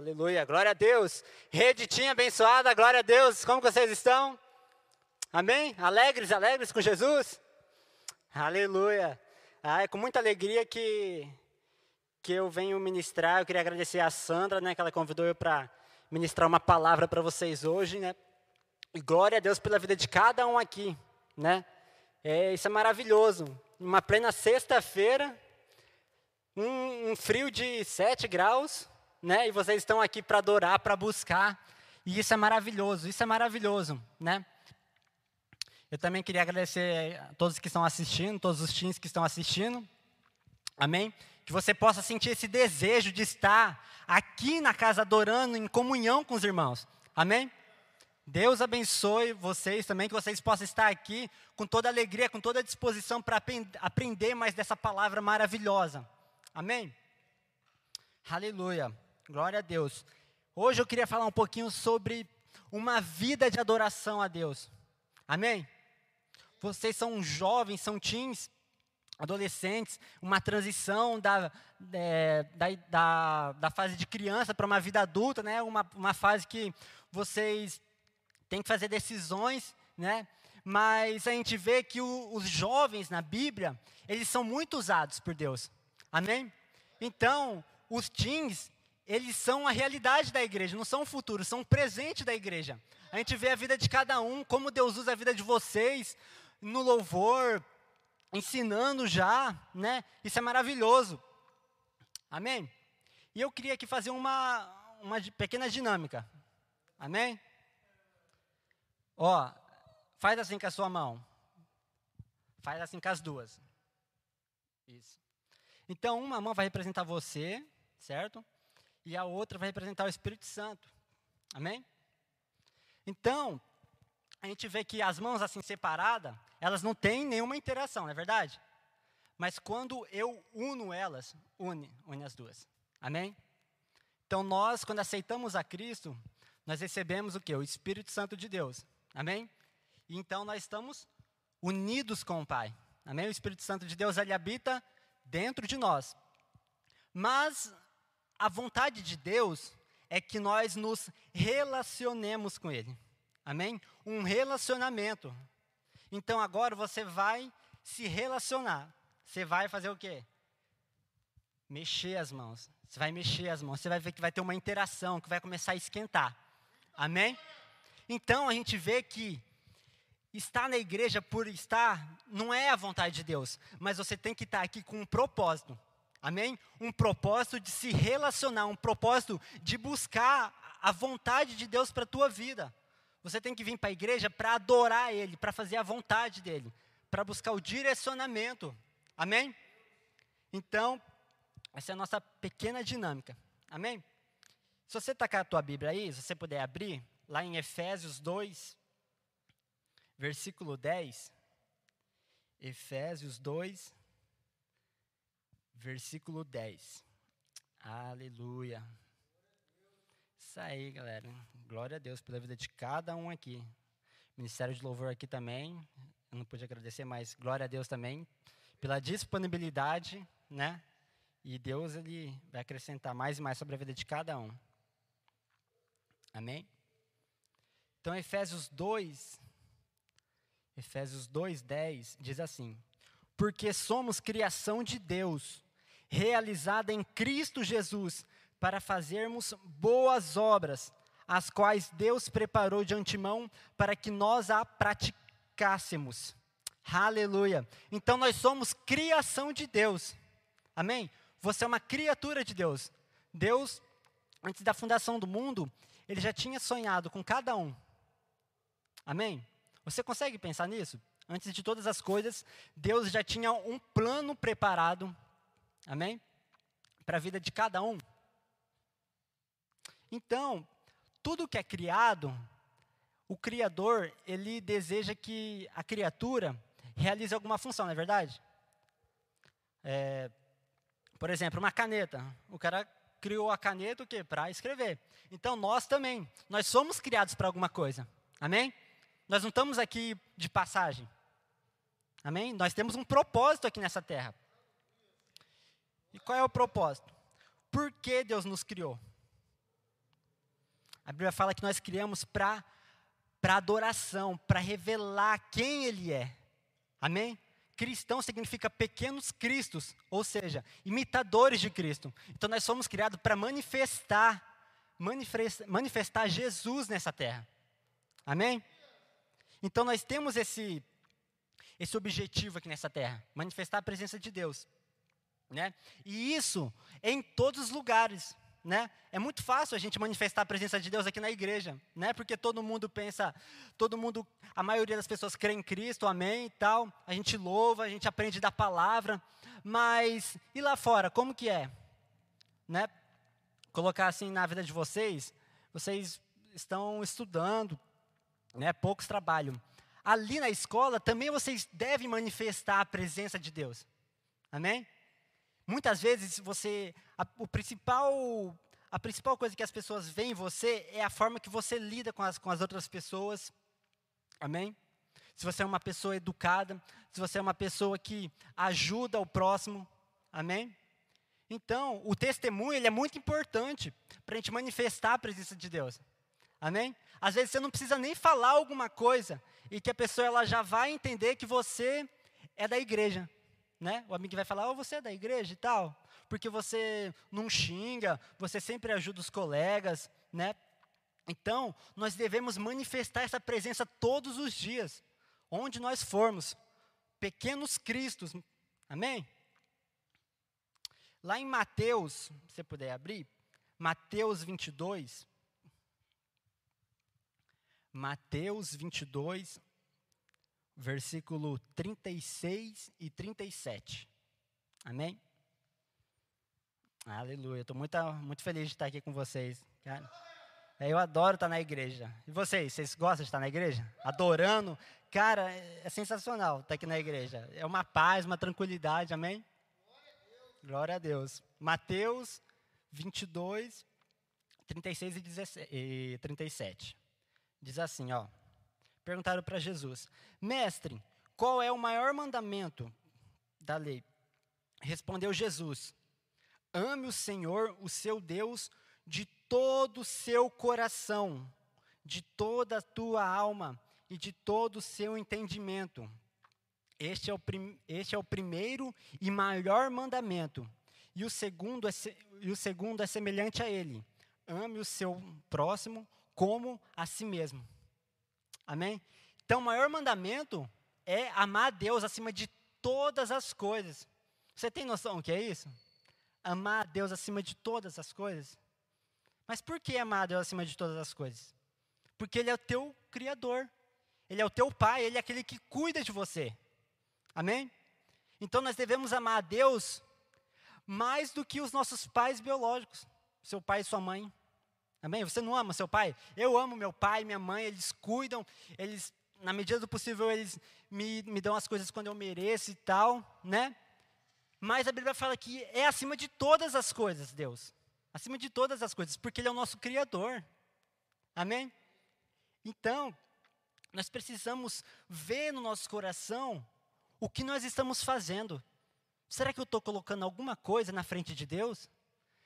Aleluia, glória a Deus. Rede tinha abençoada, glória a Deus. Como vocês estão? Amém? Alegres, alegres com Jesus? Aleluia. Ah, é com muita alegria que, que eu venho ministrar. Eu queria agradecer a Sandra, né, que ela convidou eu para ministrar uma palavra para vocês hoje, né? E glória a Deus pela vida de cada um aqui, né? É, isso é maravilhoso. Uma plena sexta-feira, um, um frio de 7 graus, né? E vocês estão aqui para adorar, para buscar, e isso é maravilhoso, isso é maravilhoso, né? Eu também queria agradecer a todos que estão assistindo, todos os teens que estão assistindo. Amém? Que você possa sentir esse desejo de estar aqui na casa adorando em comunhão com os irmãos. Amém? Deus abençoe vocês também, que vocês possam estar aqui com toda alegria, com toda disposição para aprender mais dessa palavra maravilhosa. Amém? Aleluia. Glória a Deus. Hoje eu queria falar um pouquinho sobre uma vida de adoração a Deus. Amém? Vocês são jovens, são teens, adolescentes, uma transição da, é, da, da, da, fase de criança para uma vida adulta, né? uma, uma fase que vocês têm que fazer decisões, né? mas a gente vê que o, os jovens na Bíblia, eles são muito usados por Deus. Amém? Então, os teens, eles são a realidade da igreja, não são o futuro, são o presente da igreja. A gente vê a vida de cada um, como Deus usa a vida de vocês no louvor, ensinando já, né? Isso é maravilhoso. Amém? E eu queria aqui fazer uma, uma pequena dinâmica. Amém? Ó, faz assim com a sua mão. Faz assim com as duas. Isso. Então, uma mão vai representar você, certo? E a outra vai representar o Espírito Santo. Amém? Então, a gente vê que as mãos assim separadas, elas não têm nenhuma interação, não é verdade? Mas quando eu uno elas, une, une as duas. Amém? Então nós, quando aceitamos a Cristo, nós recebemos o que? O Espírito Santo de Deus. Amém? E então nós estamos unidos com o Pai. Amém? O Espírito Santo de Deus, ele habita dentro de nós. Mas a vontade de Deus é que nós nos relacionemos com Ele. Amém? Um relacionamento. Então agora você vai se relacionar. Você vai fazer o quê? Mexer as mãos. Você vai mexer as mãos. Você vai ver que vai ter uma interação, que vai começar a esquentar. Amém? Então a gente vê que estar na igreja por estar não é a vontade de Deus, mas você tem que estar aqui com um propósito. Amém? Um propósito de se relacionar, um propósito de buscar a vontade de Deus para a tua vida. Você tem que vir para a igreja para adorar Ele, para fazer a vontade dEle, para buscar o direcionamento. Amém? Então, essa é a nossa pequena dinâmica. Amém? Se você com a tua Bíblia aí, se você puder abrir, lá em Efésios 2, versículo 10. Efésios 2, versículo 10. Aleluia. Isso aí, galera. Glória a Deus pela vida de cada um aqui. Ministério de Louvor aqui também. Eu não pude agradecer, mas glória a Deus também pela disponibilidade, né? E Deus ele vai acrescentar mais e mais sobre a vida de cada um. Amém? Então Efésios 2 Efésios 2:10 diz assim: Porque somos criação de Deus, realizada em Cristo Jesus, para fazermos boas obras, as quais Deus preparou de antemão para que nós a praticássemos. Aleluia. Então nós somos criação de Deus. Amém? Você é uma criatura de Deus. Deus, antes da fundação do mundo, ele já tinha sonhado com cada um. Amém? Você consegue pensar nisso? Antes de todas as coisas, Deus já tinha um plano preparado Amém? Para a vida de cada um. Então, tudo que é criado, o Criador, ele deseja que a criatura realize alguma função, não é verdade? É, por exemplo, uma caneta. O cara criou a caneta o quê? Para escrever. Então, nós também, nós somos criados para alguma coisa. Amém? Nós não estamos aqui de passagem. Amém? Nós temos um propósito aqui nessa terra. E qual é o propósito? Por que Deus nos criou? A Bíblia fala que nós criamos para para adoração, para revelar quem ele é. Amém? Cristão significa pequenos cristos, ou seja, imitadores de Cristo. Então nós somos criados para manifestar, manifestar Jesus nessa terra. Amém? Então nós temos esse esse objetivo aqui nessa terra, manifestar a presença de Deus, né? E isso em todos os lugares, né? É muito fácil a gente manifestar a presença de Deus aqui na igreja, né? Porque todo mundo pensa, todo mundo, a maioria das pessoas crê em Cristo, amém e tal. A gente louva, a gente aprende da palavra, mas e lá fora, como que é? Né? Colocar assim na vida de vocês, vocês estão estudando, né? Poucos trabalham. Ali na escola também vocês devem manifestar a presença de Deus. Amém? Muitas vezes você, a, o principal, a principal coisa que as pessoas veem em você é a forma que você lida com as, com as outras pessoas. Amém? Se você é uma pessoa educada, se você é uma pessoa que ajuda o próximo. Amém? Então, o testemunho ele é muito importante para a gente manifestar a presença de Deus. Amém? Às vezes você não precisa nem falar alguma coisa e que a pessoa ela já vai entender que você é da igreja né? O amigo vai falar, oh, você é da igreja e tal, porque você não xinga, você sempre ajuda os colegas, né? Então, nós devemos manifestar essa presença todos os dias, onde nós formos, pequenos cristos, amém? Lá em Mateus, se você puder abrir, Mateus 22, Mateus 22, versículo 36 e 37. Amém? Aleluia. Estou muito, muito feliz de estar aqui com vocês. Cara. É, eu adoro estar na igreja. E vocês, vocês gostam de estar na igreja? Adorando? Cara, é, é sensacional estar aqui na igreja. É uma paz, uma tranquilidade, amém? Glória a Deus. Mateus 22, 36 e, 17, e 37. Diz assim, ó. Perguntaram para Jesus: Mestre, qual é o maior mandamento da lei? Respondeu Jesus: Ame o Senhor, o seu Deus, de todo o seu coração, de toda a tua alma e de todo o seu entendimento. Este é, o este é o primeiro e maior mandamento. E o, segundo é, e o segundo é semelhante a ele: ame o seu próximo como a si mesmo. Amém? Então, o maior mandamento é amar a Deus acima de todas as coisas. Você tem noção do que é isso? Amar a Deus acima de todas as coisas. Mas por que amar a Deus acima de todas as coisas? Porque Ele é o teu Criador. Ele é o teu Pai, Ele é aquele que cuida de você. Amém? Então nós devemos amar a Deus mais do que os nossos pais biológicos, seu pai e sua mãe. Amém? Você não ama seu pai? Eu amo meu pai, minha mãe, eles cuidam, eles, na medida do possível, eles me, me dão as coisas quando eu mereço e tal, né? Mas a Bíblia fala que é acima de todas as coisas, Deus. Acima de todas as coisas, porque Ele é o nosso Criador. Amém? Então, nós precisamos ver no nosso coração o que nós estamos fazendo. Será que eu estou colocando alguma coisa na frente de Deus?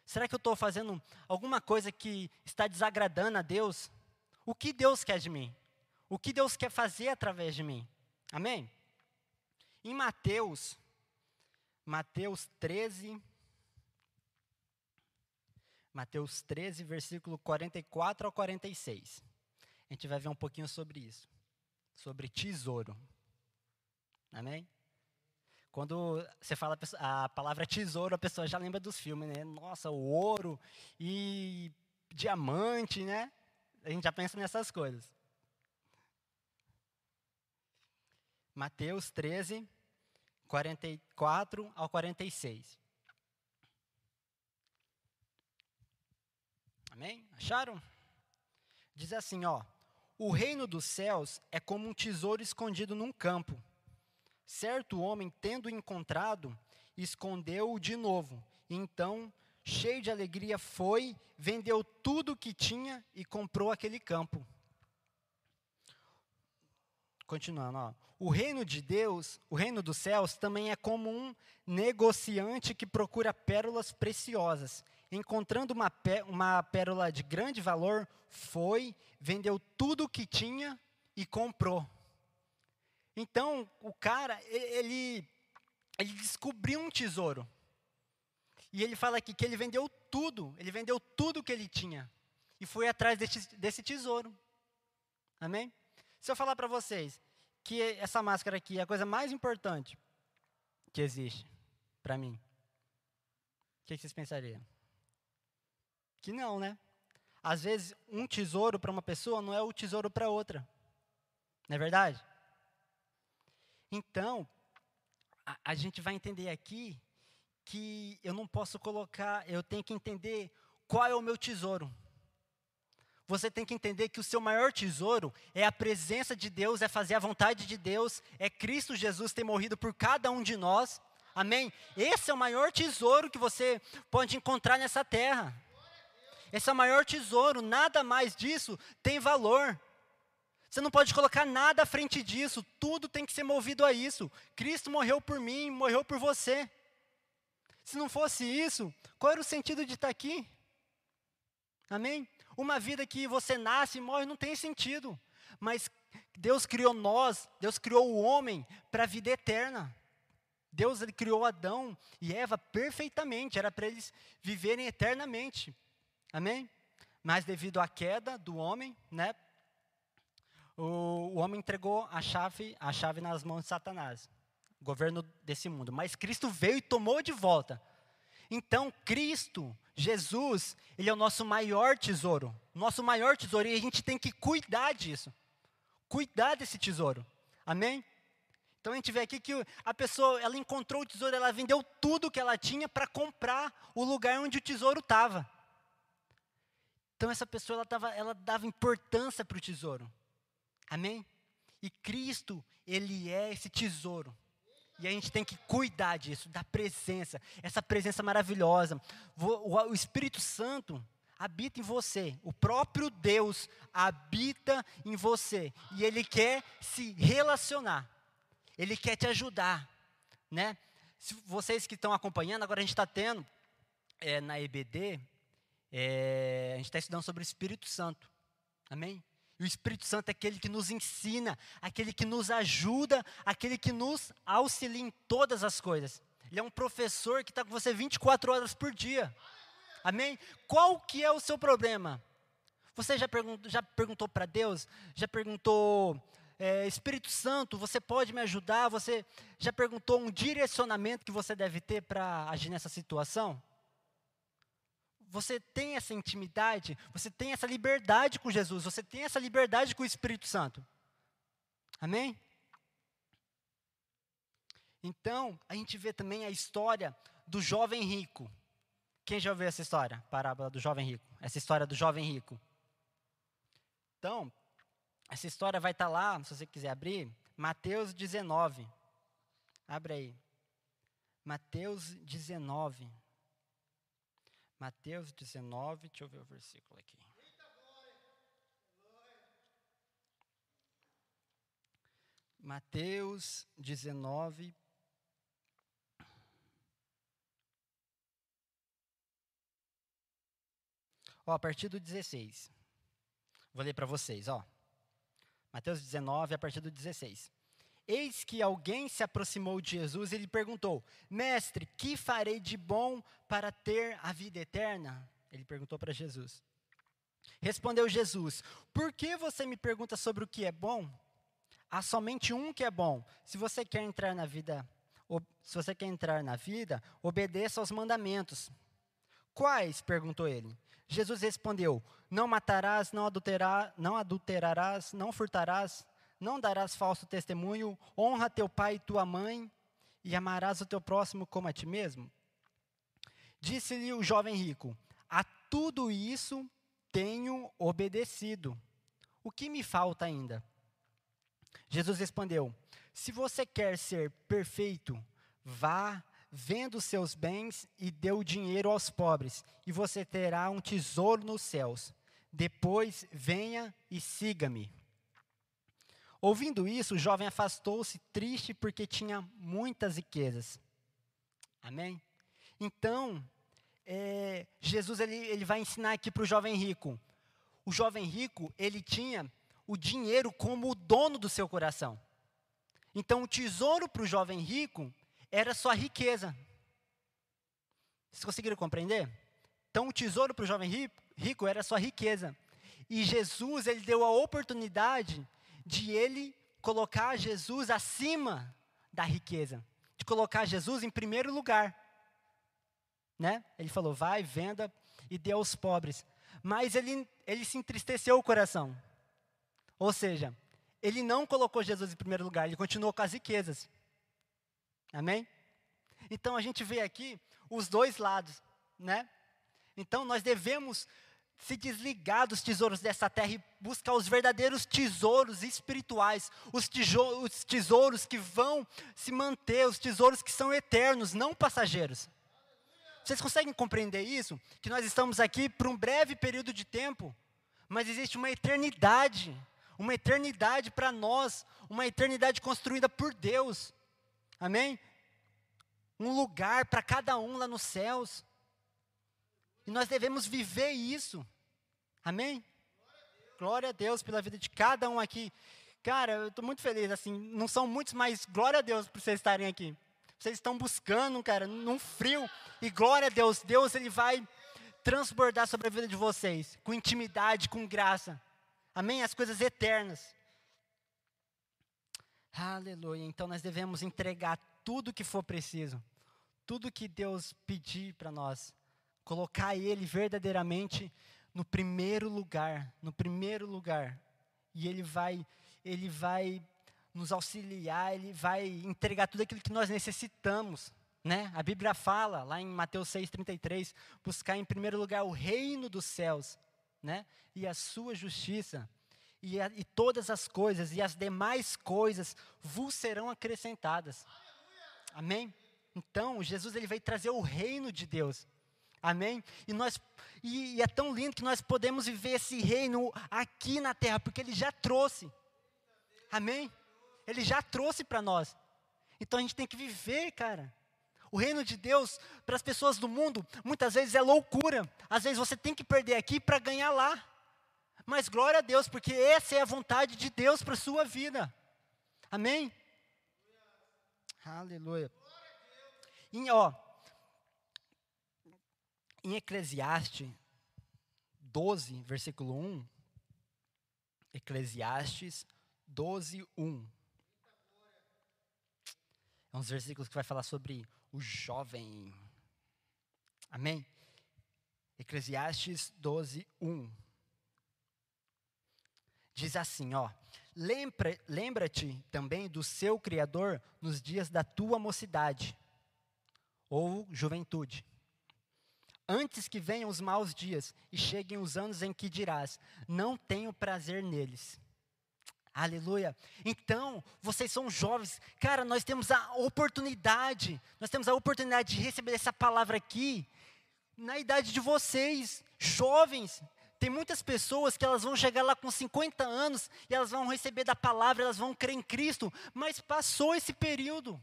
Será que eu estou fazendo alguma coisa que está desagradando a Deus? O que Deus quer de mim? O que Deus quer fazer através de mim? Amém? Em Mateus, Mateus 13, Mateus 13, versículo 44 ao 46. A gente vai ver um pouquinho sobre isso. Sobre tesouro. Amém? Quando você fala a palavra tesouro, a pessoa já lembra dos filmes, né? Nossa, o ouro e diamante, né? A gente já pensa nessas coisas. Mateus 13, 44 ao 46. Amém? Acharam? Diz assim, ó: O reino dos céus é como um tesouro escondido num campo Certo homem, tendo encontrado, escondeu-o de novo. Então, cheio de alegria, foi, vendeu tudo o que tinha e comprou aquele campo. Continuando, ó. o reino de Deus, o reino dos céus, também é como um negociante que procura pérolas preciosas. encontrando uma, pé, uma pérola de grande valor, foi, vendeu tudo o que tinha e comprou. Então, o cara, ele, ele descobriu um tesouro. E ele fala aqui que ele vendeu tudo, ele vendeu tudo que ele tinha. E foi atrás desse, desse tesouro. Amém? Se eu falar para vocês que essa máscara aqui é a coisa mais importante que existe para mim, o que vocês pensariam? Que não, né? Às vezes, um tesouro para uma pessoa não é o tesouro para outra. Não é verdade? Então, a, a gente vai entender aqui que eu não posso colocar, eu tenho que entender qual é o meu tesouro. Você tem que entender que o seu maior tesouro é a presença de Deus, é fazer a vontade de Deus, é Cristo Jesus ter morrido por cada um de nós. Amém? Esse é o maior tesouro que você pode encontrar nessa terra. Esse é o maior tesouro, nada mais disso tem valor. Você não pode colocar nada à frente disso, tudo tem que ser movido a isso. Cristo morreu por mim, morreu por você. Se não fosse isso, qual era o sentido de estar aqui? Amém? Uma vida que você nasce e morre não tem sentido. Mas Deus criou nós, Deus criou o homem para a vida eterna. Deus ele criou Adão e Eva perfeitamente, era para eles viverem eternamente. Amém? Mas devido à queda do homem, né, o homem entregou a chave, a chave nas mãos de Satanás, governo desse mundo. Mas Cristo veio e tomou de volta. Então, Cristo, Jesus, Ele é o nosso maior tesouro. Nosso maior tesouro. E a gente tem que cuidar disso. Cuidar desse tesouro. Amém? Então a gente vê aqui que a pessoa, ela encontrou o tesouro, ela vendeu tudo que ela tinha para comprar o lugar onde o tesouro estava. Então essa pessoa, ela, tava, ela dava importância para o tesouro. Amém? E Cristo, Ele é esse tesouro. E a gente tem que cuidar disso, da presença, essa presença maravilhosa. O Espírito Santo habita em você, o próprio Deus habita em você, e Ele quer se relacionar, Ele quer te ajudar, né? Se vocês que estão acompanhando, agora a gente está tendo é, na EBD, é, a gente está estudando sobre o Espírito Santo, amém? E o Espírito Santo é aquele que nos ensina, aquele que nos ajuda, aquele que nos auxilia em todas as coisas. Ele é um professor que está com você 24 horas por dia. Amém? Qual que é o seu problema? Você já, perguntou, já perguntou para Deus? Já perguntou, é, Espírito Santo, você pode me ajudar? Você já perguntou um direcionamento que você deve ter para agir nessa situação? Você tem essa intimidade, você tem essa liberdade com Jesus, você tem essa liberdade com o Espírito Santo. Amém? Então, a gente vê também a história do jovem rico. Quem já ouviu essa história? Parábola do jovem rico. Essa história do jovem rico. Então, essa história vai estar lá, se você quiser abrir, Mateus 19. Abre aí. Mateus 19. Mateus 19, deixa eu ver o versículo aqui. Mateus 19. Ó, a partir do 16. Vou ler para vocês, ó. Mateus 19, a partir do 16. Eis que alguém se aproximou de Jesus e lhe perguntou: Mestre, que farei de bom para ter a vida eterna? Ele perguntou para Jesus. Respondeu Jesus: Por que você me pergunta sobre o que é bom? Há somente um que é bom. Se você quer entrar na vida, se você quer entrar na vida, obedeça aos mandamentos. Quais? perguntou ele. Jesus respondeu: Não matarás, não, não adulterarás, não furtarás, não darás falso testemunho, honra teu pai e tua mãe, e amarás o teu próximo como a ti mesmo? Disse-lhe o jovem rico: A tudo isso tenho obedecido. O que me falta ainda? Jesus respondeu: Se você quer ser perfeito, vá, venda os seus bens e dê o dinheiro aos pobres, e você terá um tesouro nos céus. Depois venha e siga-me. Ouvindo isso, o jovem afastou-se, triste porque tinha muitas riquezas. Amém? Então, é, Jesus ele, ele vai ensinar aqui para o jovem rico. O jovem rico, ele tinha o dinheiro como o dono do seu coração. Então, o tesouro para o jovem rico era sua riqueza. Vocês conseguiram compreender? Então, o tesouro para o jovem rico, era sua riqueza. E Jesus, ele deu a oportunidade de ele colocar Jesus acima da riqueza, de colocar Jesus em primeiro lugar. Né? Ele falou: vai, venda e dê aos pobres. Mas ele, ele se entristeceu o coração. Ou seja, ele não colocou Jesus em primeiro lugar, ele continuou com as riquezas. Amém? Então a gente vê aqui os dois lados, né? Então nós devemos se desligar dos tesouros dessa terra e buscar os verdadeiros tesouros espirituais, os, os tesouros que vão se manter, os tesouros que são eternos, não passageiros. Vocês conseguem compreender isso? Que nós estamos aqui por um breve período de tempo, mas existe uma eternidade, uma eternidade para nós, uma eternidade construída por Deus. Amém? Um lugar para cada um lá nos céus. E nós devemos viver isso. Amém? Glória a Deus pela vida de cada um aqui. Cara, eu estou muito feliz, assim, não são muitos, mas glória a Deus por vocês estarem aqui. Vocês estão buscando, cara, num frio. E glória a Deus, Deus ele vai transbordar sobre a vida de vocês, com intimidade, com graça. Amém? As coisas eternas. Aleluia. Então nós devemos entregar tudo que for preciso, tudo que Deus pedir para nós colocar Ele verdadeiramente no primeiro lugar, no primeiro lugar. E Ele vai, Ele vai nos auxiliar, Ele vai entregar tudo aquilo que nós necessitamos. Né? A Bíblia fala, lá em Mateus 6,33, buscar em primeiro lugar o reino dos céus né? e a sua justiça. E, a, e todas as coisas e as demais coisas vos serão acrescentadas. Amém? Então, Jesus ele veio trazer o reino de Deus. Amém? E, nós, e, e é tão lindo que nós podemos viver esse reino aqui na terra, porque Ele já trouxe. Amém? Ele já trouxe para nós. Então a gente tem que viver, cara. O reino de Deus, para as pessoas do mundo, muitas vezes é loucura. Às vezes você tem que perder aqui para ganhar lá. Mas glória a Deus, porque essa é a vontade de Deus para a sua vida. Amém? Aleluia. E, ó, em Eclesiastes 12, versículo 1, Eclesiastes 12, 1. É uns versículos que vai falar sobre o jovem. Amém? Eclesiastes 12, 1. Diz assim, ó. Lembra-te também do seu Criador nos dias da tua mocidade, ou juventude antes que venham os maus dias e cheguem os anos em que dirás: Não tenho prazer neles. Aleluia. Então, vocês são jovens. Cara, nós temos a oportunidade, nós temos a oportunidade de receber essa palavra aqui na idade de vocês, jovens. Tem muitas pessoas que elas vão chegar lá com 50 anos e elas vão receber da palavra, elas vão crer em Cristo, mas passou esse período.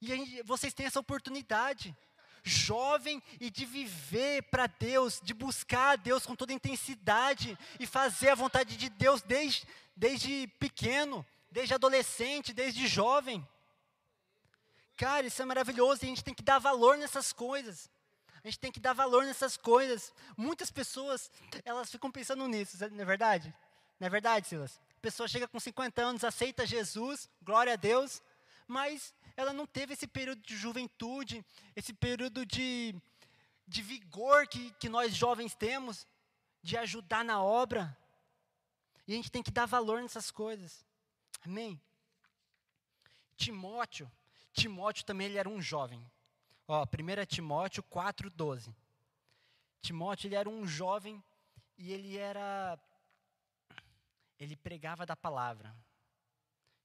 E gente, vocês têm essa oportunidade jovem e de viver para Deus, de buscar a Deus com toda intensidade e fazer a vontade de Deus desde, desde pequeno, desde adolescente, desde jovem. Cara, isso é maravilhoso e a gente tem que dar valor nessas coisas. A gente tem que dar valor nessas coisas. Muitas pessoas, elas ficam pensando nisso, não é verdade? Não é verdade, Silas? A pessoa chega com 50 anos, aceita Jesus, glória a Deus, mas ela não teve esse período de juventude, esse período de, de vigor que, que nós jovens temos, de ajudar na obra. E a gente tem que dar valor nessas coisas. Amém? Timóteo, Timóteo também ele era um jovem. Ó, 1 Timóteo 4,12. Timóteo ele era um jovem e ele era. Ele pregava da palavra.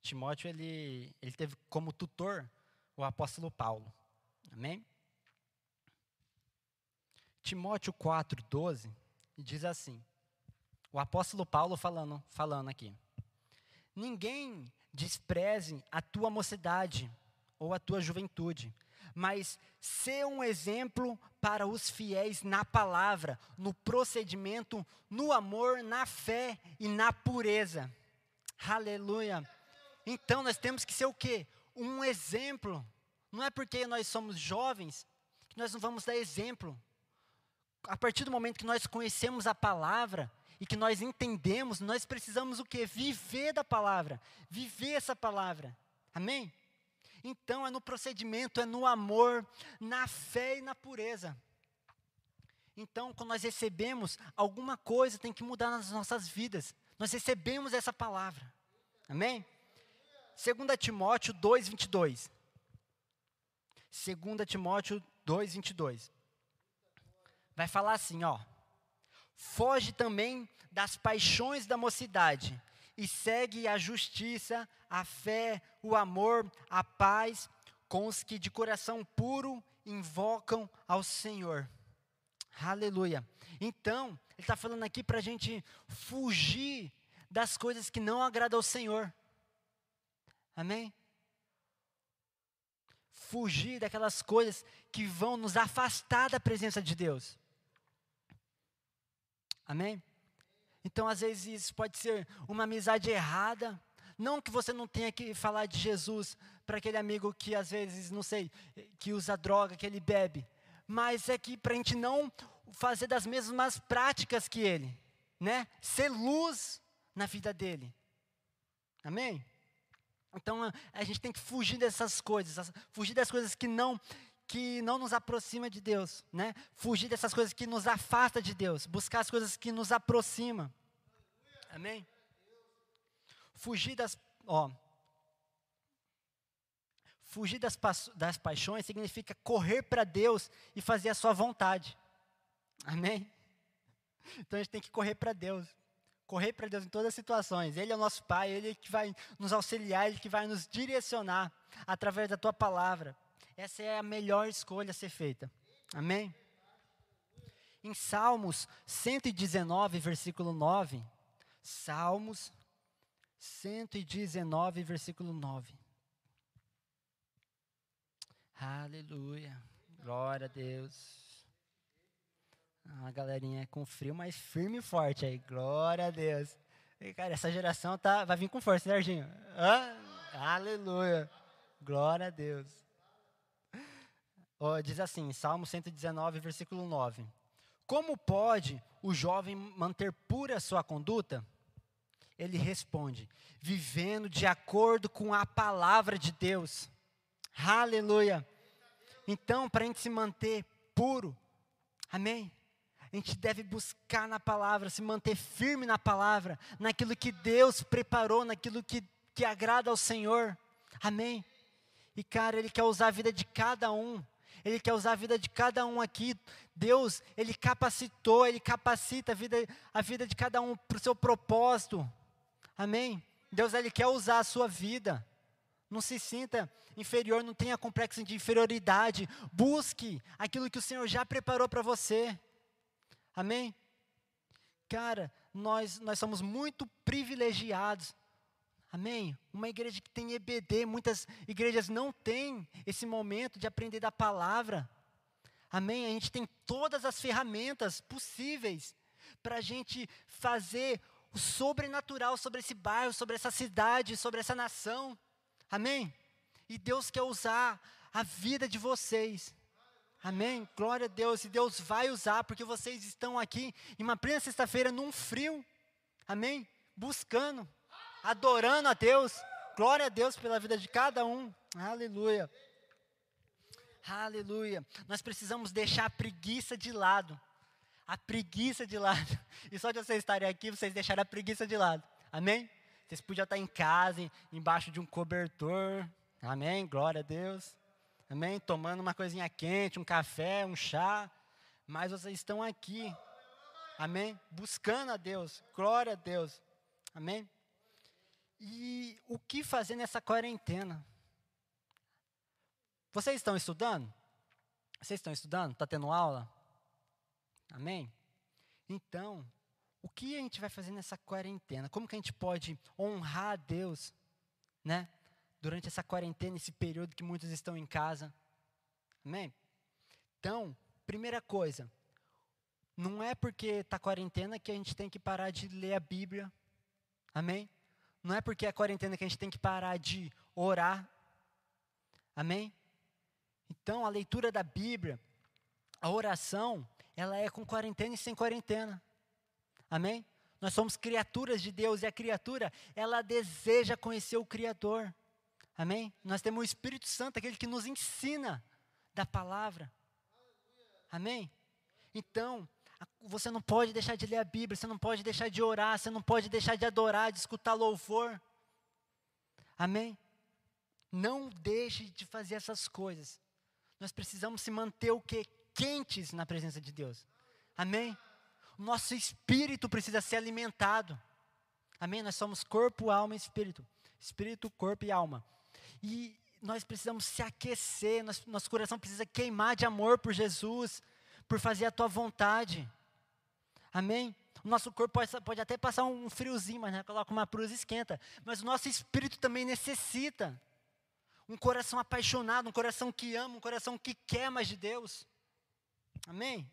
Timóteo ele, ele teve como tutor o apóstolo Paulo. Amém? Timóteo 4:12 diz assim: O apóstolo Paulo falando, falando aqui. Ninguém despreze a tua mocidade ou a tua juventude, mas ser um exemplo para os fiéis na palavra, no procedimento, no amor, na fé e na pureza. Aleluia. Então nós temos que ser o quê? Um exemplo. Não é porque nós somos jovens que nós não vamos dar exemplo. A partir do momento que nós conhecemos a palavra e que nós entendemos, nós precisamos o quê? Viver da palavra, viver essa palavra. Amém? Então é no procedimento, é no amor, na fé e na pureza. Então, quando nós recebemos, alguma coisa tem que mudar nas nossas vidas. Nós recebemos essa palavra. Amém? 2 Timóteo 2, 22. 2 Timóteo 2, 22. Vai falar assim, ó. Foge também das paixões da mocidade e segue a justiça, a fé, o amor, a paz com os que de coração puro invocam ao Senhor. Aleluia. Então, ele está falando aqui para a gente fugir das coisas que não agradam ao Senhor. Amém? Fugir daquelas coisas que vão nos afastar da presença de Deus. Amém? Então, às vezes, isso pode ser uma amizade errada. Não que você não tenha que falar de Jesus para aquele amigo que, às vezes, não sei, que usa droga, que ele bebe. Mas é que para a gente não fazer das mesmas práticas que ele. Né? Ser luz na vida dele. Amém? Então a gente tem que fugir dessas coisas, fugir das coisas que não que não nos aproxima de Deus, né? Fugir dessas coisas que nos afasta de Deus, buscar as coisas que nos aproximam. Amém? Fugir das, ó, fugir das, das paixões significa correr para Deus e fazer a sua vontade. Amém? Então a gente tem que correr para Deus. Correr para Deus em todas as situações. Ele é o nosso Pai, Ele é que vai nos auxiliar, Ele que vai nos direcionar através da Tua palavra. Essa é a melhor escolha a ser feita. Amém? Em Salmos 119, versículo 9. Salmos 119, versículo 9. Aleluia. Glória a Deus. A galerinha com frio, mas firme e forte aí. Glória a Deus. E, cara, essa geração tá, vai vir com força, né, Serginho? aleluia. Glória a Deus. Oh, diz assim, Salmo 119, versículo 9. Como pode o jovem manter pura sua conduta? Ele responde: vivendo de acordo com a palavra de Deus. Aleluia. Então, para a gente se manter puro, amém? A gente deve buscar na palavra, se manter firme na palavra, naquilo que Deus preparou, naquilo que, que agrada ao Senhor. Amém? E, cara, Ele quer usar a vida de cada um. Ele quer usar a vida de cada um aqui. Deus, Ele capacitou, Ele capacita a vida, a vida de cada um para o seu propósito. Amém? Deus, Ele quer usar a sua vida. Não se sinta inferior, não tenha complexo de inferioridade. Busque aquilo que o Senhor já preparou para você. Amém? Cara, nós, nós somos muito privilegiados. Amém? Uma igreja que tem EBD, muitas igrejas não têm esse momento de aprender da palavra. Amém? A gente tem todas as ferramentas possíveis para a gente fazer o sobrenatural sobre esse bairro, sobre essa cidade, sobre essa nação. Amém? E Deus quer usar a vida de vocês. Amém? Glória a Deus. E Deus vai usar, porque vocês estão aqui em uma plena sexta-feira, num frio. Amém? Buscando, adorando a Deus. Glória a Deus pela vida de cada um. Aleluia. Aleluia. Nós precisamos deixar a preguiça de lado. A preguiça de lado. E só de vocês estarem aqui, vocês deixaram a preguiça de lado. Amém? Vocês podiam estar em casa, embaixo de um cobertor. Amém? Glória a Deus amém? Tomando uma coisinha quente, um café, um chá, mas vocês estão aqui, amém? Buscando a Deus, glória a Deus, amém? E o que fazer nessa quarentena? Vocês estão estudando? Vocês estão estudando? Está tendo aula? Amém? Então, o que a gente vai fazer nessa quarentena? Como que a gente pode honrar a Deus, né? Durante essa quarentena, esse período que muitos estão em casa. Amém? Então, primeira coisa, não é porque está quarentena que a gente tem que parar de ler a Bíblia. Amém? Não é porque é quarentena que a gente tem que parar de orar. Amém? Então, a leitura da Bíblia, a oração, ela é com quarentena e sem quarentena. Amém? Nós somos criaturas de Deus e a criatura, ela deseja conhecer o Criador. Amém? Nós temos o Espírito Santo, aquele que nos ensina da palavra. Amém? Então, você não pode deixar de ler a Bíblia, você não pode deixar de orar, você não pode deixar de adorar, de escutar louvor. Amém? Não deixe de fazer essas coisas. Nós precisamos se manter o que? Quentes na presença de Deus. Amém? O nosso espírito precisa ser alimentado. Amém? Nós somos corpo, alma e espírito. Espírito, corpo e alma. E nós precisamos se aquecer, nosso, nosso coração precisa queimar de amor por Jesus, por fazer a tua vontade. Amém? O nosso corpo pode, pode até passar um friozinho, mas né, coloca uma cruz e esquenta. Mas o nosso espírito também necessita. Um coração apaixonado, um coração que ama, um coração que quer mais de Deus. Amém?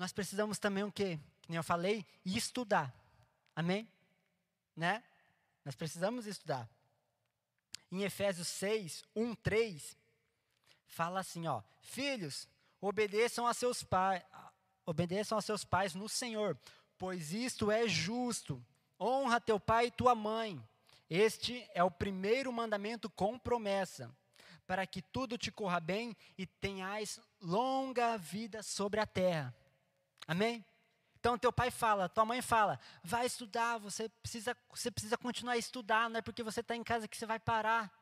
nós precisamos também o quê? Que nem eu falei, estudar. Amém? Né? Nós precisamos estudar. Em Efésios 6, 1, 3, fala assim, ó: Filhos, obedeçam a seus pais, obedeçam a seus pais no Senhor, pois isto é justo. Honra teu pai e tua mãe. Este é o primeiro mandamento com promessa, para que tudo te corra bem e tenhais longa vida sobre a terra. Amém? Então teu pai fala, tua mãe fala, vai estudar, você precisa, você precisa continuar a estudar, não é porque você está em casa que você vai parar.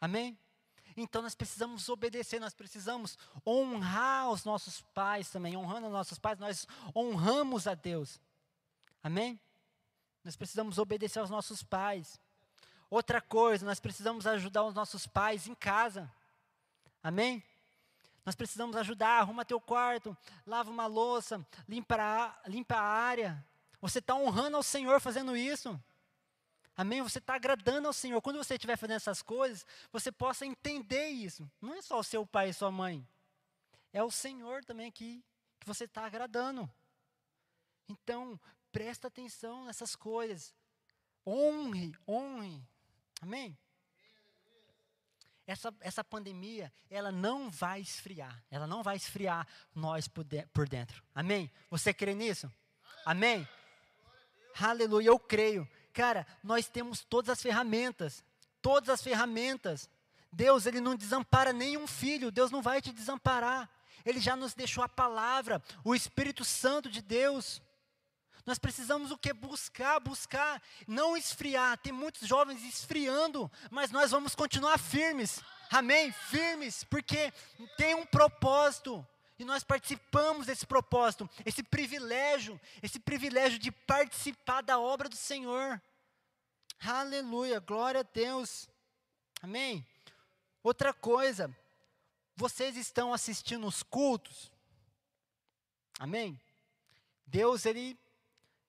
Amém? Então nós precisamos obedecer, nós precisamos honrar os nossos pais também. Honrando os nossos pais, nós honramos a Deus. Amém? Nós precisamos obedecer aos nossos pais. Outra coisa, nós precisamos ajudar os nossos pais em casa. Amém? Nós precisamos ajudar, arruma teu quarto, lava uma louça, limpa a, limpa a área. Você está honrando ao Senhor fazendo isso. Amém? Você está agradando ao Senhor. Quando você estiver fazendo essas coisas, você possa entender isso. Não é só o seu pai e sua mãe. É o Senhor também que, que você está agradando. Então, presta atenção nessas coisas. Honre, honre. Amém? Essa, essa pandemia, ela não vai esfriar. Ela não vai esfriar nós por, de, por dentro. Amém? Você crê nisso? Amém? Aleluia, eu creio. Cara, nós temos todas as ferramentas. Todas as ferramentas. Deus, Ele não desampara nenhum filho. Deus não vai te desamparar. Ele já nos deixou a palavra, o Espírito Santo de Deus. Nós precisamos o que? Buscar, buscar, não esfriar. Tem muitos jovens esfriando, mas nós vamos continuar firmes. Amém? Firmes, porque tem um propósito. E nós participamos desse propósito, esse privilégio, esse privilégio de participar da obra do Senhor. Aleluia, glória a Deus. Amém? Outra coisa, vocês estão assistindo os cultos? Amém? Deus, Ele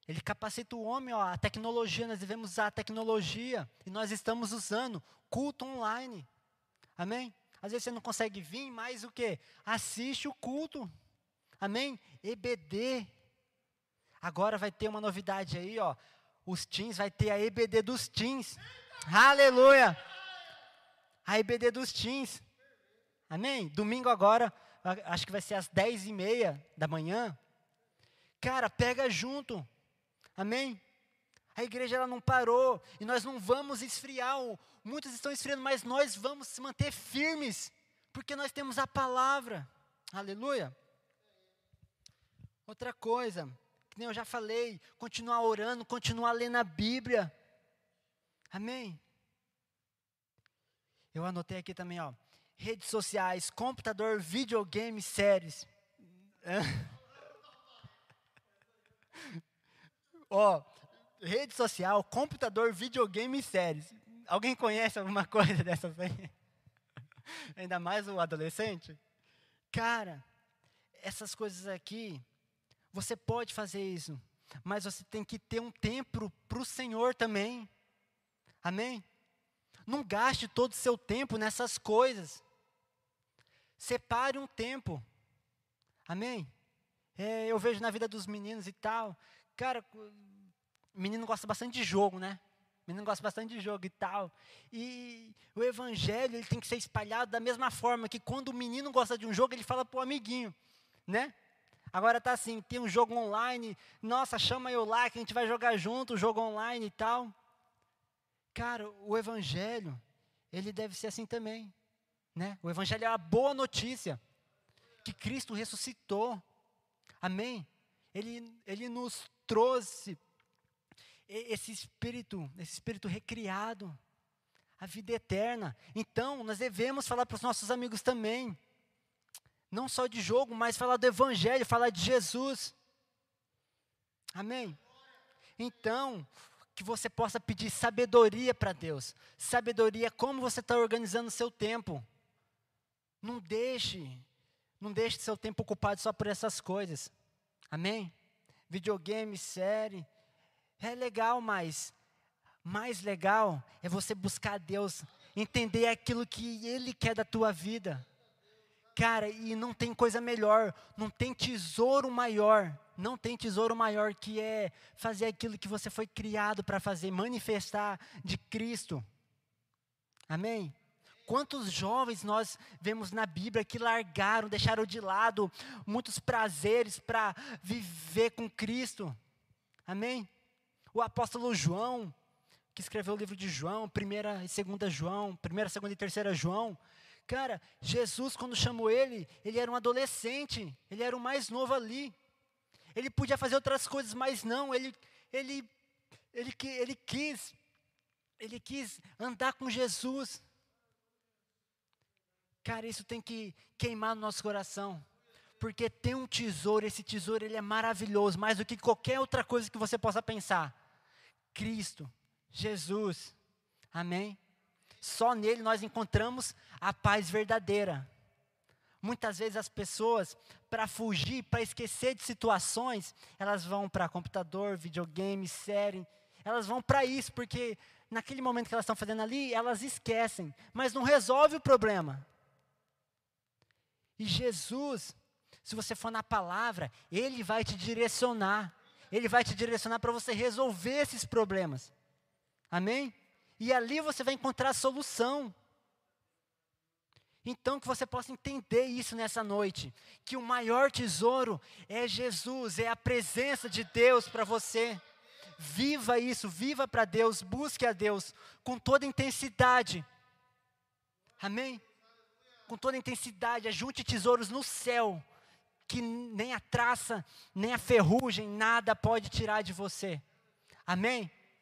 ele capacita o homem, ó, a tecnologia, nós devemos usar a tecnologia e nós estamos usando culto online. Amém? Às vezes você não consegue vir, mas o que? Assiste o culto. Amém? EBD. Agora vai ter uma novidade aí, ó. Os teens vai ter a EBD dos teens. Aleluia! A EBD dos teens. Amém? Domingo agora, acho que vai ser às 10 e meia da manhã. Cara, pega junto. Amém? A igreja ela não parou e nós não vamos esfriar. Muitos estão esfriando, mas nós vamos se manter firmes, porque nós temos a palavra. Aleluia. Outra coisa, que nem eu já falei, continuar orando, continuar lendo a Bíblia. Amém? Eu anotei aqui também, ó. Redes sociais, computador, videogame, séries. Ó, rede social, computador, videogame e séries. Alguém conhece alguma coisa dessas aí? Ainda mais o adolescente? Cara, essas coisas aqui, você pode fazer isso, mas você tem que ter um tempo para o Senhor também. Amém? Não gaste todo o seu tempo nessas coisas. Separe um tempo. Amém? É, eu vejo na vida dos meninos e tal. Cara, menino gosta bastante de jogo, né? Menino gosta bastante de jogo e tal. E o evangelho ele tem que ser espalhado da mesma forma que quando o menino gosta de um jogo, ele fala para o amiguinho, né? Agora tá assim, tem um jogo online, nossa, chama eu lá que a gente vai jogar junto, o jogo online e tal. Cara, o evangelho, ele deve ser assim também, né? O evangelho é a boa notícia que Cristo ressuscitou. Amém? Ele, ele nos trouxe esse espírito, esse espírito recriado, a vida eterna. Então, nós devemos falar para os nossos amigos também, não só de jogo, mas falar do Evangelho, falar de Jesus. Amém? Então, que você possa pedir sabedoria para Deus, sabedoria como você está organizando o seu tempo. Não deixe, não deixe seu tempo ocupado só por essas coisas. Amém? Videogame, série, é legal, mas mais legal é você buscar Deus, entender aquilo que Ele quer da tua vida. Cara, e não tem coisa melhor, não tem tesouro maior, não tem tesouro maior que é fazer aquilo que você foi criado para fazer, manifestar de Cristo. Amém? Quantos jovens nós vemos na Bíblia que largaram, deixaram de lado muitos prazeres para viver com Cristo? Amém? O apóstolo João, que escreveu o livro de João, primeira e segunda João, primeira, segunda e terceira João, cara, Jesus quando chamou ele, ele era um adolescente, ele era o mais novo ali. Ele podia fazer outras coisas, mas não, ele ele ele, ele quis ele quis andar com Jesus. Cara, isso tem que queimar no nosso coração. Porque tem um tesouro, esse tesouro ele é maravilhoso, mais do que qualquer outra coisa que você possa pensar. Cristo, Jesus. Amém? Só nele nós encontramos a paz verdadeira. Muitas vezes as pessoas, para fugir, para esquecer de situações, elas vão para computador, videogame, série. Elas vão para isso, porque naquele momento que elas estão fazendo ali, elas esquecem, mas não resolve o problema. E Jesus, se você for na palavra, Ele vai te direcionar. Ele vai te direcionar para você resolver esses problemas. Amém? E ali você vai encontrar a solução. Então, que você possa entender isso nessa noite: que o maior tesouro é Jesus, é a presença de Deus para você. Viva isso, viva para Deus, busque a Deus com toda intensidade. Amém? Com toda intensidade, ajunte tesouros no céu, que nem a traça, nem a ferrugem, nada pode tirar de você. Amém?